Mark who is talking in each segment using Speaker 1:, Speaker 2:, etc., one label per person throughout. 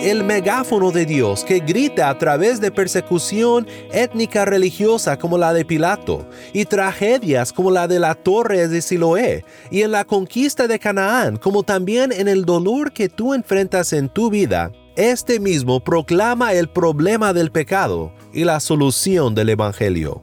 Speaker 1: el megáfono de Dios que grita a través de persecución étnica religiosa como la de Pilato, y tragedias como la de la torre de Siloé, y en la conquista de Canaán, como también en el dolor que tú enfrentas en tu vida, este mismo proclama el problema del pecado y la solución del Evangelio.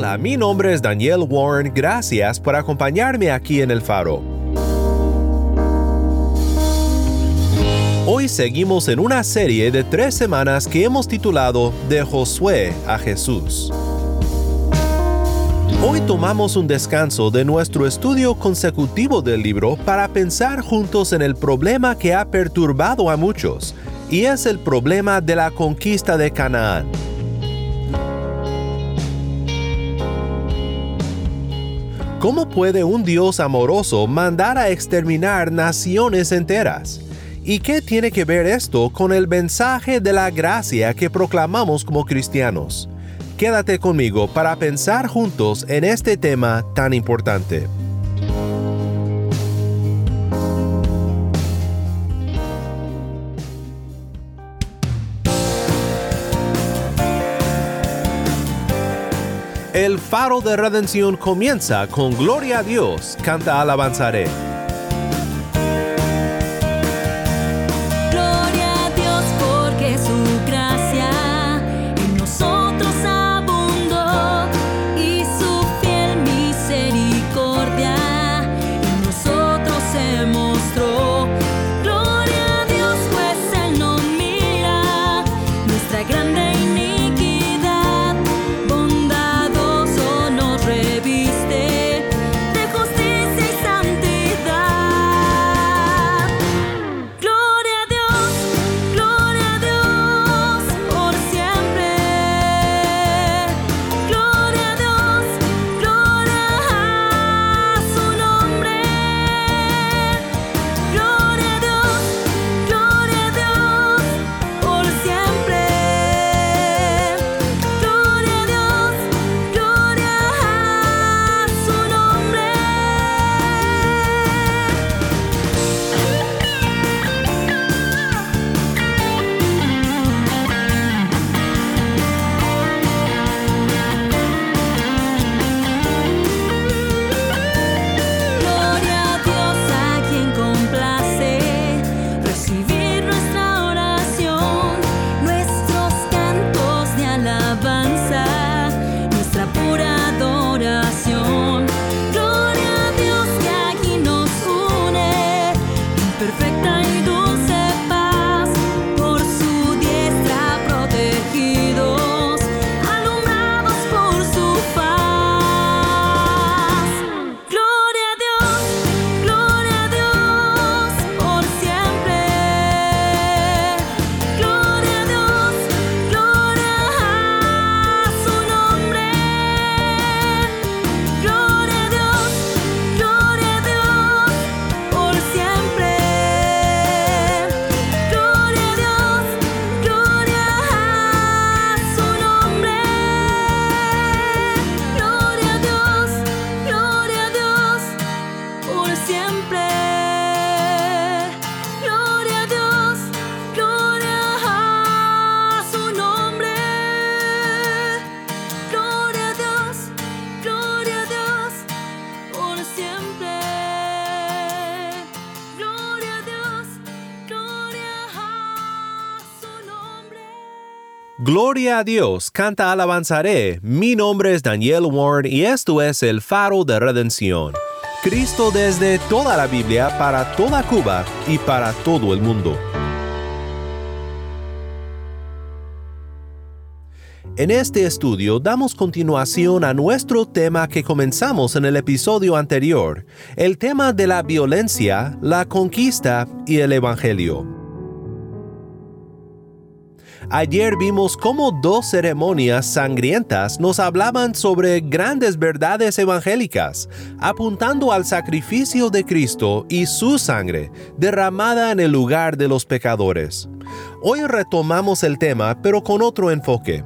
Speaker 1: Hola, mi nombre es Daniel Warren, gracias por acompañarme aquí en El Faro. Hoy seguimos en una serie de tres semanas que hemos titulado De Josué a Jesús. Hoy tomamos un descanso de nuestro estudio consecutivo del libro para pensar juntos en el problema que ha perturbado a muchos, y es el problema de la conquista de Canaán. ¿Cómo puede un Dios amoroso mandar a exterminar naciones enteras? ¿Y qué tiene que ver esto con el mensaje de la gracia que proclamamos como cristianos? Quédate conmigo para pensar juntos en este tema tan importante. El faro de redención comienza con Gloria a Dios, canta alabanzaré.
Speaker 2: Gloria a Dios,
Speaker 1: canta alabanzaré. Mi nombre es Daniel Warren y esto es el faro de redención. Cristo desde toda la Biblia para toda Cuba y para todo el mundo.
Speaker 2: En este estudio damos continuación a nuestro tema que comenzamos en el episodio anterior, el tema de la violencia, la conquista y el Evangelio. Ayer vimos cómo dos ceremonias sangrientas nos hablaban sobre grandes verdades evangélicas, apuntando al sacrificio de Cristo y su sangre derramada en el lugar de los pecadores. Hoy retomamos el tema, pero con otro enfoque.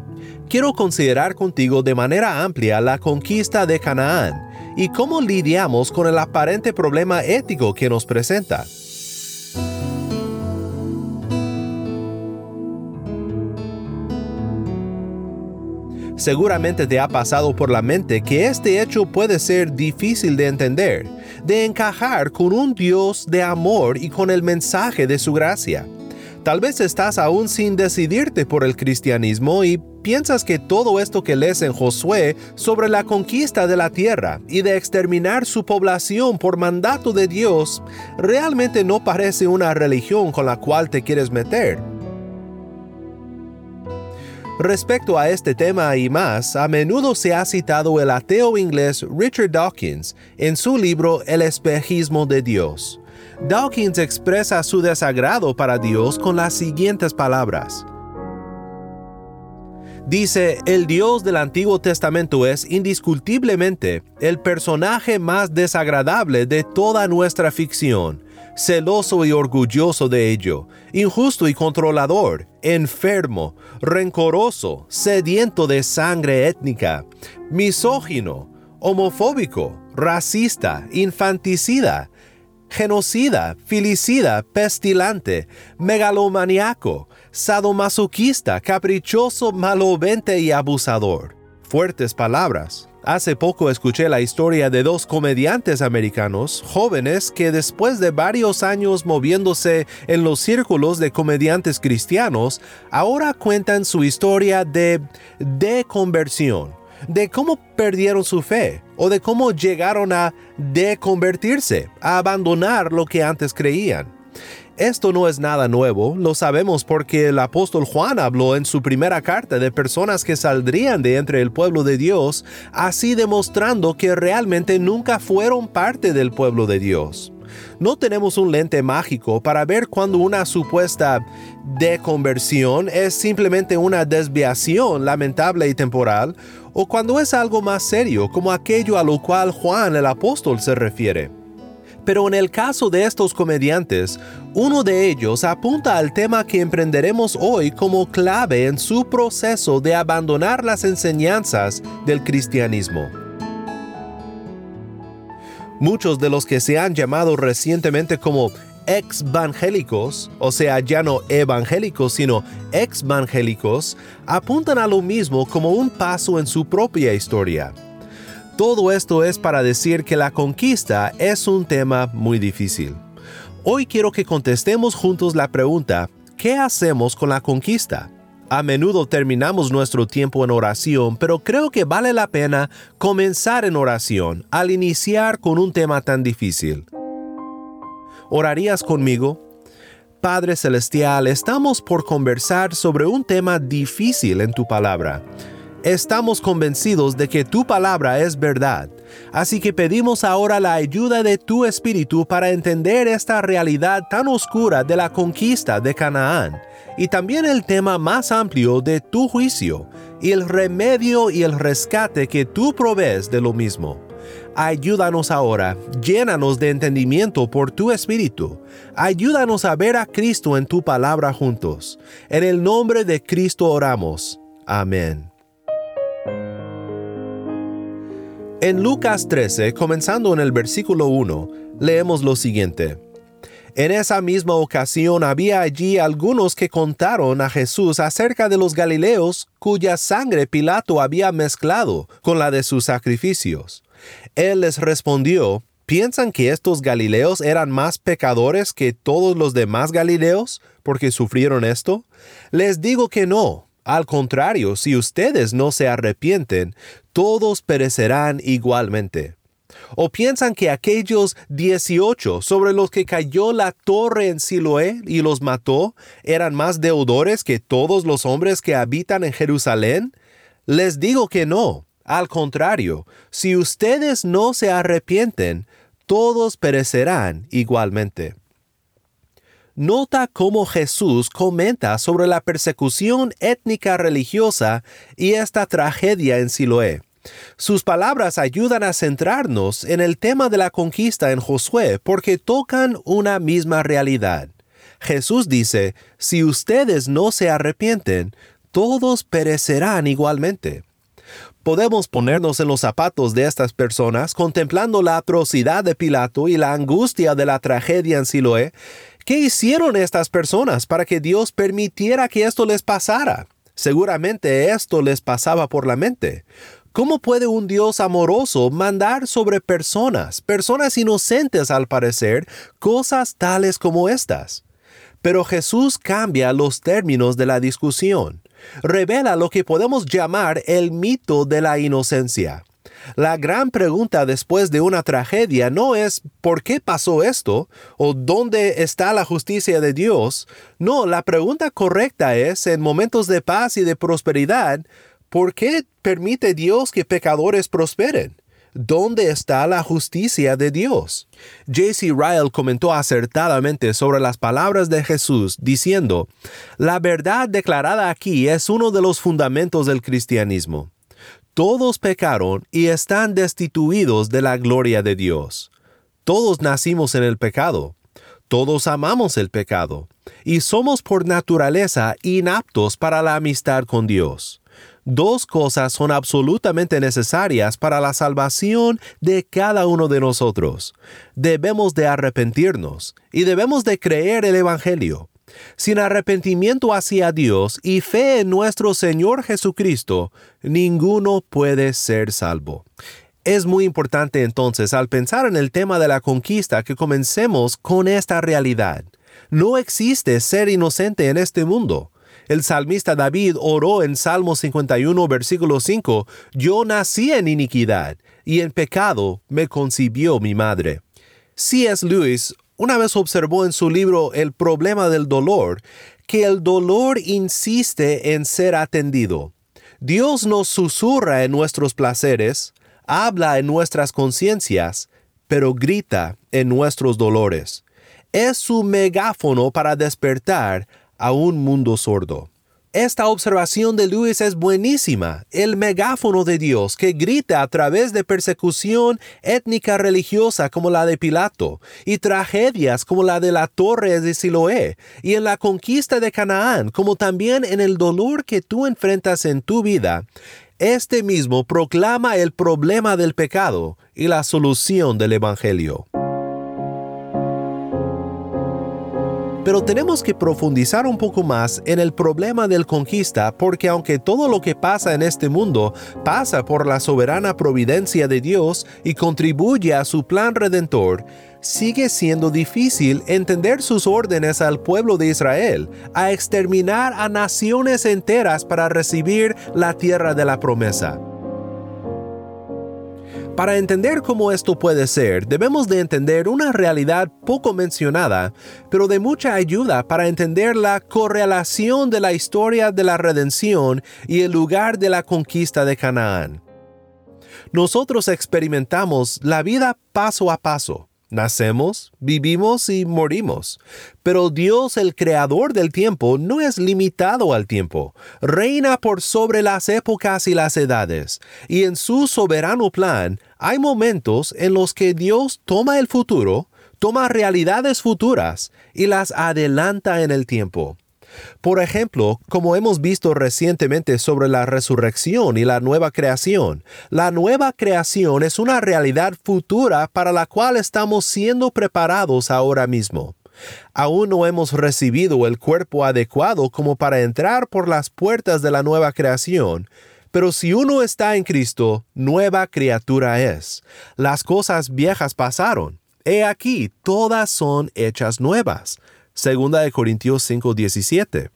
Speaker 2: Quiero considerar contigo de manera amplia la conquista de Canaán y cómo lidiamos con el aparente problema ético que nos presenta. Seguramente te ha pasado por la mente que este hecho puede ser difícil de entender, de encajar con un Dios de amor y con el mensaje de su gracia. Tal vez estás aún sin decidirte por el cristianismo y piensas que todo esto que lees en Josué sobre la conquista de la tierra y de exterminar su población por mandato de Dios realmente no parece una religión con la cual te quieres meter. Respecto a este tema y más, a menudo se ha citado el ateo inglés Richard Dawkins en su libro El espejismo de Dios. Dawkins expresa su desagrado para Dios con las siguientes palabras. Dice, el Dios del Antiguo Testamento es indiscutiblemente el personaje más desagradable de toda nuestra ficción celoso y orgulloso de ello, injusto y controlador, enfermo, rencoroso, sediento de sangre étnica, misógino, homofóbico, racista, infanticida, genocida, filicida, pestilante, megalomaniaco, sadomasoquista, caprichoso, malovente y abusador. Fuertes palabras, Hace poco escuché la historia de dos comediantes americanos jóvenes que después de varios años moviéndose en los círculos de comediantes cristianos, ahora cuentan su historia de deconversión, de cómo perdieron su fe o de cómo llegaron a deconvertirse, a abandonar lo que antes creían. Esto no es nada nuevo, lo sabemos porque el apóstol Juan habló en su primera carta de personas que saldrían de entre el pueblo de Dios, así demostrando que realmente nunca fueron parte del pueblo de Dios. No tenemos un lente mágico para ver cuando una supuesta deconversión es simplemente una desviación lamentable y temporal, o cuando es algo más serio como aquello a lo cual Juan el apóstol se refiere. Pero en el caso de estos comediantes, uno de ellos apunta al tema que emprenderemos hoy como clave en su proceso de abandonar las enseñanzas del cristianismo. Muchos de los que se han llamado recientemente como ex-evangélicos, o sea, ya no evangélicos, sino ex-evangélicos, apuntan a lo mismo como un paso en su propia historia. Todo esto es para decir que la conquista es un tema muy difícil. Hoy quiero que contestemos juntos la pregunta, ¿qué hacemos con la conquista? A menudo terminamos nuestro tiempo en oración, pero creo que vale la pena comenzar en oración al iniciar con un tema tan difícil. ¿Orarías conmigo? Padre Celestial, estamos por conversar sobre un tema difícil en tu palabra estamos convencidos de que tu palabra es verdad. Así que pedimos ahora la ayuda de tu Espíritu para entender esta realidad tan oscura de la conquista de Canaán y también el tema más amplio de tu juicio y el remedio y el rescate que tú provees de lo mismo. Ayúdanos ahora, llénanos de entendimiento por tu Espíritu. Ayúdanos a ver a Cristo en tu palabra juntos. En el nombre de Cristo oramos. Amén. En Lucas 13, comenzando en el versículo 1, leemos lo siguiente. En esa misma ocasión había allí algunos que contaron a Jesús acerca de los Galileos cuya sangre Pilato había mezclado con la de sus sacrificios. Él les respondió, ¿piensan que estos Galileos eran más pecadores que todos los demás Galileos porque sufrieron esto? Les digo que no. Al contrario, si ustedes no se arrepienten, todos perecerán igualmente. ¿O piensan que aquellos dieciocho sobre los que cayó la torre en Siloé y los mató eran más deudores que todos los hombres que habitan en Jerusalén? Les digo que no. Al contrario, si ustedes no se arrepienten, todos perecerán igualmente. Nota cómo Jesús comenta sobre la persecución étnica religiosa y esta tragedia en Siloé. Sus palabras ayudan a centrarnos en el tema de la conquista en Josué porque tocan una misma realidad. Jesús dice, si ustedes no se arrepienten, todos perecerán igualmente. Podemos ponernos en los zapatos de estas personas contemplando la atrocidad de Pilato y la angustia de la tragedia en Siloé. ¿Qué hicieron estas personas para que Dios permitiera que esto les pasara? Seguramente esto les pasaba por la mente. ¿Cómo puede un Dios amoroso mandar sobre personas, personas inocentes al parecer, cosas tales como estas? Pero Jesús cambia los términos de la discusión. Revela lo que podemos llamar el mito de la inocencia. La gran pregunta después de una tragedia no es ¿por qué pasó esto? o ¿dónde está la justicia de Dios? No, la pregunta correcta es en momentos de paz y de prosperidad, ¿Por qué permite Dios que pecadores prosperen? ¿Dónde está la justicia de Dios? J.C. Ryle comentó acertadamente sobre las palabras de Jesús, diciendo, La verdad declarada aquí es uno de los fundamentos del cristianismo. Todos pecaron y están destituidos de la gloria de Dios. Todos nacimos en el pecado. Todos amamos el pecado. Y somos por naturaleza inaptos para la amistad con Dios dos cosas son absolutamente necesarias para la salvación de cada uno de nosotros. Debemos de arrepentirnos y debemos de creer el Evangelio. Sin arrepentimiento hacia Dios y fe en nuestro Señor Jesucristo, ninguno puede ser salvo. Es muy importante entonces al pensar en el tema de la conquista que comencemos con esta realidad. No existe ser inocente en este mundo. El salmista David oró en Salmo 51, versículo 5, Yo nací en iniquidad, y en pecado me concibió mi madre. C.S. Lewis una vez observó en su libro El problema del dolor que el dolor insiste en ser atendido. Dios nos susurra en nuestros placeres, habla en nuestras conciencias, pero grita en nuestros dolores. Es su megáfono para despertar a un mundo sordo. Esta observación de Luis es buenísima, el megáfono de Dios que grita a través de persecución étnica religiosa como la de Pilato, y tragedias como la de la torre de Siloé, y en la conquista de Canaán, como también en el dolor que tú enfrentas en tu vida. Este mismo proclama el problema del pecado y la solución del Evangelio. Pero tenemos que profundizar un poco más en el problema del conquista porque aunque todo lo que pasa en este mundo pasa por la soberana providencia de Dios y contribuye a su plan redentor, sigue siendo difícil entender sus órdenes al pueblo de Israel, a exterminar a naciones enteras para recibir la tierra de la promesa. Para entender cómo esto puede ser, debemos de entender una realidad poco mencionada, pero de mucha ayuda para entender la correlación de la historia de la redención y el lugar de la conquista de Canaán. Nosotros experimentamos la vida paso a paso Nacemos, vivimos y morimos. Pero Dios, el creador del tiempo, no es limitado al tiempo. Reina por sobre las épocas y las edades. Y en su soberano plan hay momentos en los que Dios toma el futuro, toma realidades futuras y las adelanta en el tiempo. Por ejemplo, como hemos visto recientemente sobre la resurrección y la nueva creación, la nueva creación es una realidad futura para la cual estamos siendo preparados ahora mismo. Aún no hemos recibido el cuerpo adecuado como para entrar por las puertas de la nueva creación, pero si uno está en Cristo, nueva criatura es. Las cosas viejas pasaron. He aquí, todas son hechas nuevas. Segunda de Corintios 5:17.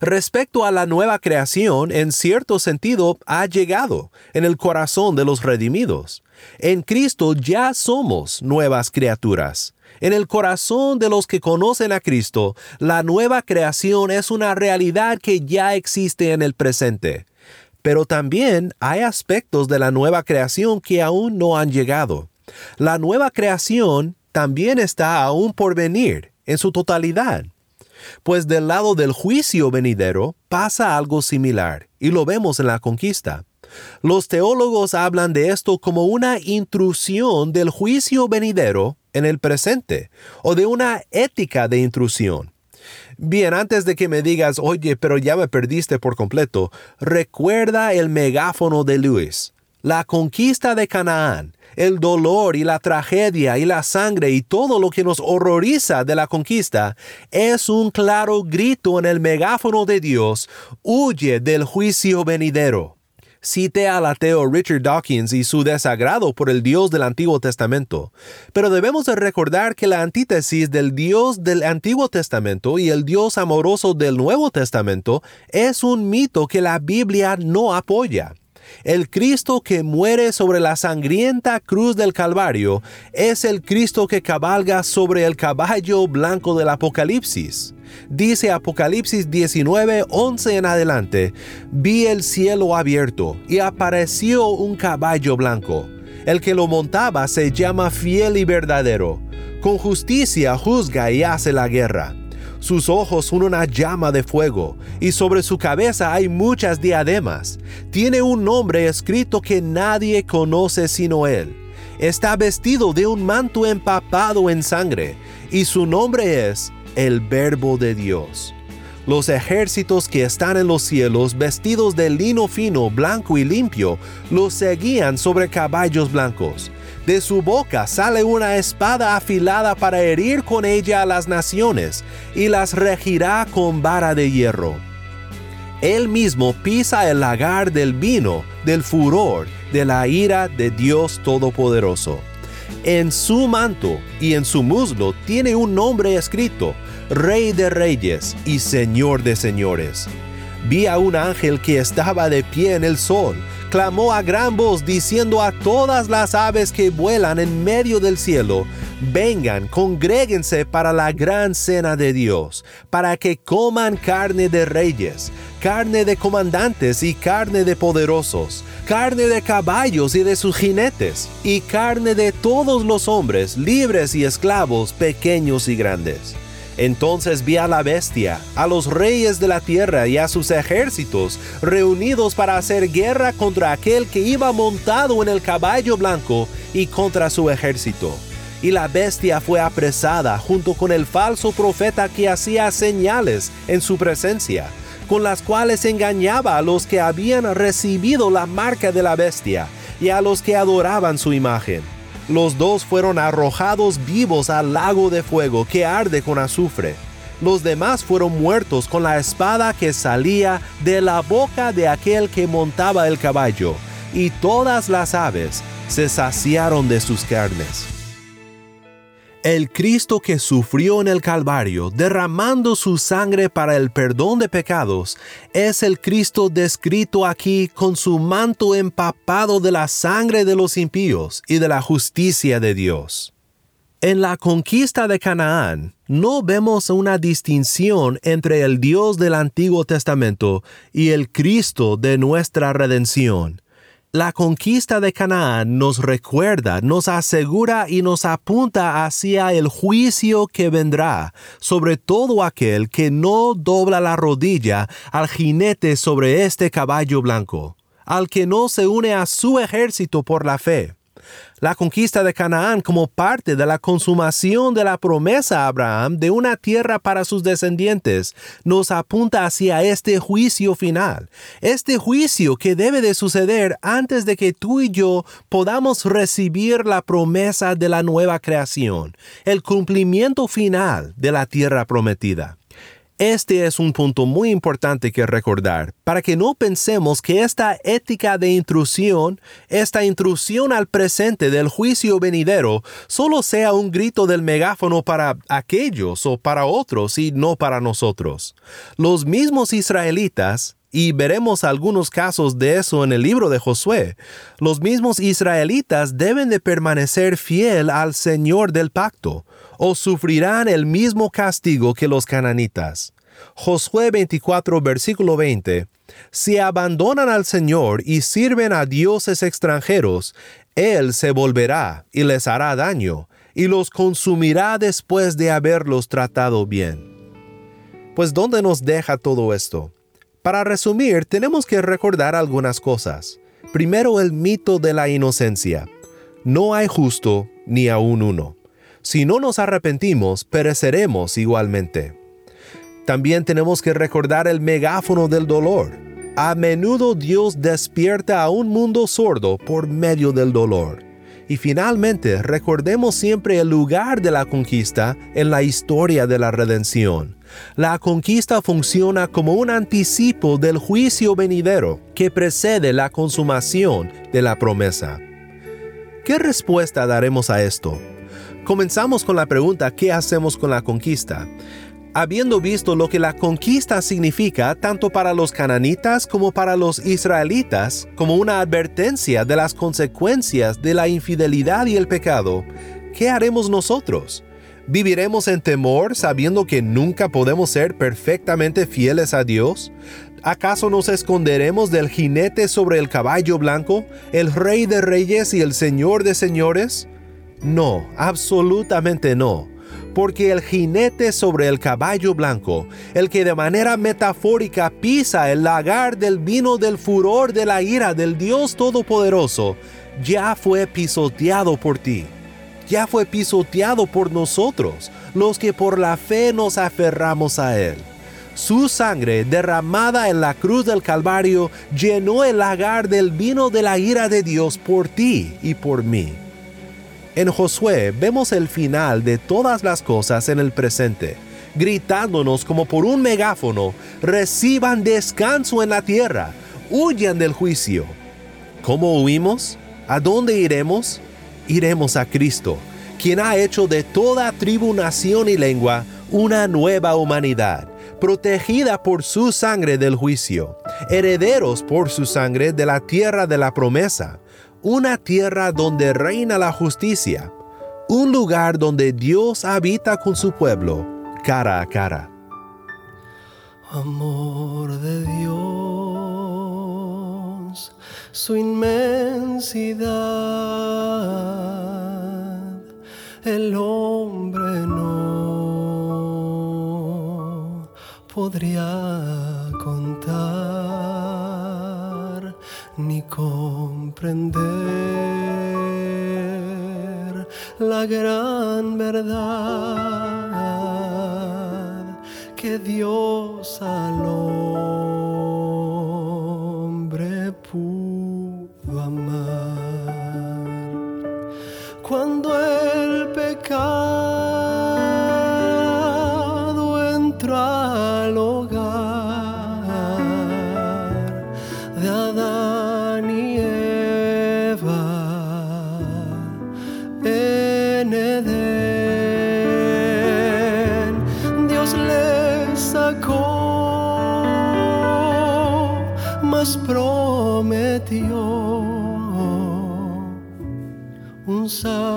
Speaker 2: Respecto a la nueva creación, en cierto sentido, ha llegado en el corazón de los redimidos. En Cristo ya somos nuevas criaturas. En el corazón de los que conocen a Cristo, la nueva creación es una realidad que ya existe en el presente. Pero también hay aspectos de la nueva creación que aún no han llegado. La nueva creación también está aún por venir en su totalidad. Pues del lado del juicio venidero pasa algo similar, y lo vemos en la conquista. Los teólogos hablan de esto como una intrusión del juicio venidero en el presente, o de una ética de intrusión. Bien, antes de que me digas, oye, pero ya me perdiste por completo, recuerda el megáfono de Luis. La conquista de Canaán, el dolor y la tragedia y la sangre y todo lo que nos horroriza de la conquista es un claro grito en el megáfono de Dios, huye del juicio venidero. Cite al ateo Richard Dawkins y su desagrado por el Dios del Antiguo Testamento, pero debemos de recordar que la antítesis del Dios del Antiguo Testamento y el Dios amoroso del Nuevo Testamento es un mito que la Biblia no apoya. El Cristo que muere sobre la sangrienta cruz del Calvario es el Cristo que cabalga sobre el caballo blanco del Apocalipsis. Dice Apocalipsis 19, 11 en adelante, vi el cielo abierto y apareció un caballo blanco. El que lo montaba se llama fiel y verdadero. Con justicia juzga y hace la guerra. Sus ojos son una llama de fuego, y sobre su cabeza hay muchas diademas. Tiene un nombre escrito que nadie conoce sino él. Está vestido de un manto empapado en sangre, y su nombre es el Verbo de Dios. Los ejércitos que están en los cielos, vestidos de lino fino, blanco y limpio, los seguían sobre caballos blancos. De su boca sale una espada afilada para herir con ella a las naciones, y las regirá con vara de hierro. Él mismo pisa el lagar del vino, del furor, de la ira de Dios Todopoderoso. En su manto y en su muslo tiene un nombre escrito, Rey de Reyes y Señor de Señores. Vi a un ángel que estaba de pie en el sol, clamó a gran voz diciendo a todas las aves que vuelan en medio del cielo, vengan, congréguense para la gran cena de Dios, para que coman carne de reyes, carne de comandantes y carne de poderosos, carne de caballos y de sus jinetes, y carne de todos los hombres, libres y esclavos, pequeños y grandes. Entonces vi a la bestia, a los reyes de la tierra y a sus ejércitos reunidos para hacer guerra contra aquel que iba montado en el caballo blanco y contra su ejército. Y la bestia fue apresada junto con el falso profeta que hacía señales en su presencia, con las cuales engañaba a los que habían recibido la marca de la bestia y a los que adoraban su imagen los dos fueron arrojados vivos al lago de fuego que arde con azufre. Los demás fueron muertos con la espada que salía de la boca de aquel que montaba el caballo, y todas las aves se saciaron de sus carnes. El Cristo que sufrió en el Calvario, derramando su sangre para el perdón de pecados, es el Cristo descrito aquí con su manto empapado de la sangre de los impíos y de la justicia de Dios. En la conquista de Canaán, no vemos una distinción entre el Dios del Antiguo Testamento y el Cristo de nuestra redención la conquista de Canaán nos recuerda, nos asegura y nos apunta hacia el juicio que vendrá sobre todo aquel que no dobla la rodilla al jinete sobre este caballo blanco, al que no se une a su ejército por la fe la conquista de Canaán como parte de la consumación de la promesa a Abraham de una tierra para sus descendientes nos apunta hacia este juicio final, este juicio que debe de suceder antes de que tú y yo podamos recibir la promesa de la nueva creación, el cumplimiento final de la tierra prometida. Este es un punto muy importante que recordar, para que no pensemos que esta ética de intrusión, esta intrusión al presente del juicio venidero, solo sea un grito del megáfono para aquellos o para otros y no para nosotros. Los mismos israelitas, y veremos algunos casos de eso en el libro de Josué. Los mismos israelitas deben de permanecer fiel al Señor del pacto, o sufrirán el mismo castigo que los cananitas. Josué 24, versículo 20. Si abandonan al Señor y sirven a dioses extranjeros, Él se volverá y les hará daño, y los consumirá después de haberlos tratado bien. Pues ¿dónde nos deja todo esto? Para resumir, tenemos que recordar algunas cosas. Primero, el mito de la inocencia. No hay justo ni aún uno. Si no nos arrepentimos, pereceremos igualmente. También tenemos que recordar el megáfono del dolor. A menudo Dios despierta a un mundo sordo por medio del dolor. Y finalmente, recordemos siempre el lugar de la conquista en la historia de la redención. La conquista funciona como un anticipo del juicio venidero que precede la consumación de la promesa. ¿Qué respuesta daremos a esto? Comenzamos con la pregunta ¿qué hacemos con la conquista? Habiendo visto lo que la conquista significa tanto para los cananitas como para los israelitas, como una advertencia de las consecuencias de la infidelidad y el pecado, ¿qué haremos nosotros? ¿Viviremos en temor sabiendo que nunca podemos ser perfectamente fieles a Dios? ¿Acaso nos esconderemos del jinete sobre el caballo blanco, el rey de reyes y el señor de señores? No, absolutamente no porque el jinete sobre el caballo blanco, el que de manera metafórica pisa el lagar del vino del furor de la ira del Dios Todopoderoso, ya fue pisoteado por ti, ya fue pisoteado por nosotros, los que por la fe nos aferramos a Él. Su sangre derramada en la cruz del Calvario llenó el lagar del vino de la ira de Dios por ti y por mí. En Josué vemos el final de todas las cosas en el presente, gritándonos como por un megáfono, reciban descanso en la tierra, huyan del juicio. ¿Cómo huimos? ¿A dónde iremos? Iremos a Cristo, quien ha hecho de toda tribu, nación y lengua una nueva humanidad, protegida por su sangre del juicio, herederos por su sangre de la tierra de la promesa una tierra donde reina la justicia, un lugar donde Dios habita con su pueblo, cara a cara.
Speaker 3: Amor de Dios, su inmensidad, el hombre no podría contar comprender la gran verdad que Dios al prometió un Salvador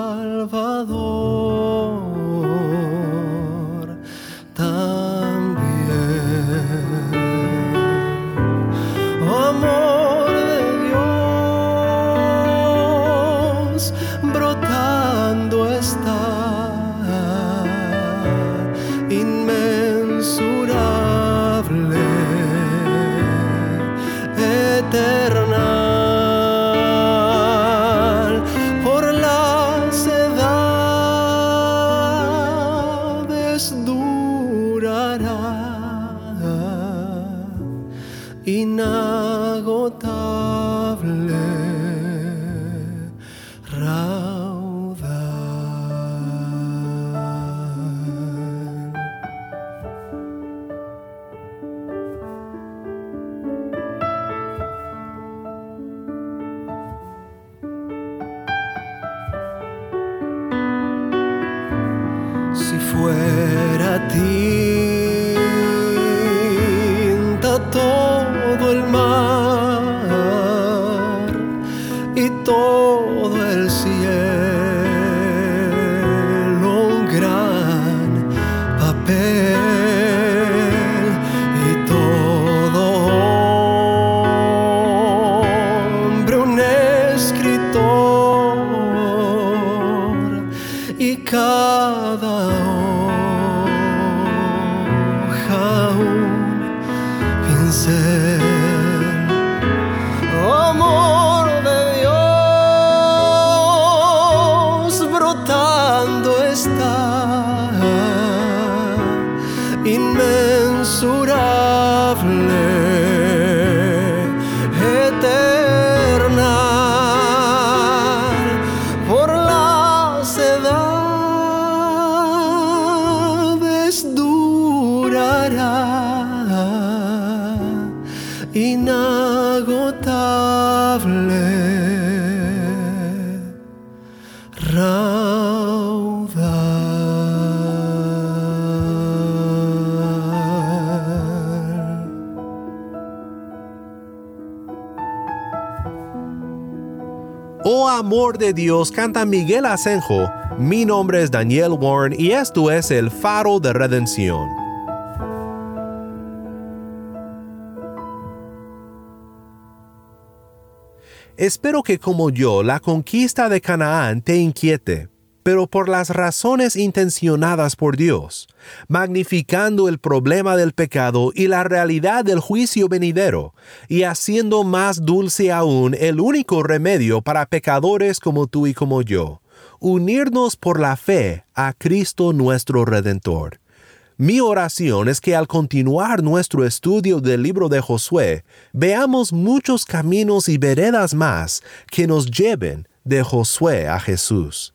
Speaker 3: amor de Dios,
Speaker 2: canta Miguel Asenjo. Mi nombre es Daniel Warren y esto es el faro de redención. Espero que como yo la conquista de Canaán te inquiete, pero por las razones intencionadas por Dios, magnificando el problema del pecado y la realidad del juicio venidero, y haciendo más dulce aún el único remedio para pecadores como tú y como yo, unirnos por la fe a Cristo nuestro Redentor. Mi oración es que al continuar nuestro estudio del libro de Josué, veamos muchos caminos y veredas más que nos lleven de Josué a Jesús.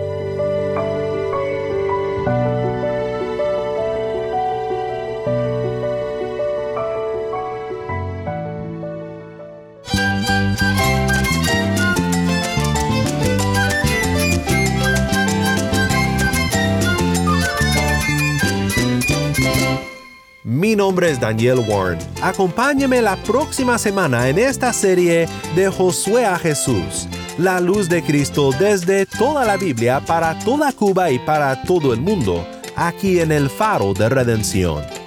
Speaker 2: Daniel Warren. Acompáñame la próxima semana en esta serie de Josué a Jesús, la luz de Cristo desde toda la Biblia para toda Cuba y para todo el mundo, aquí en el faro de redención.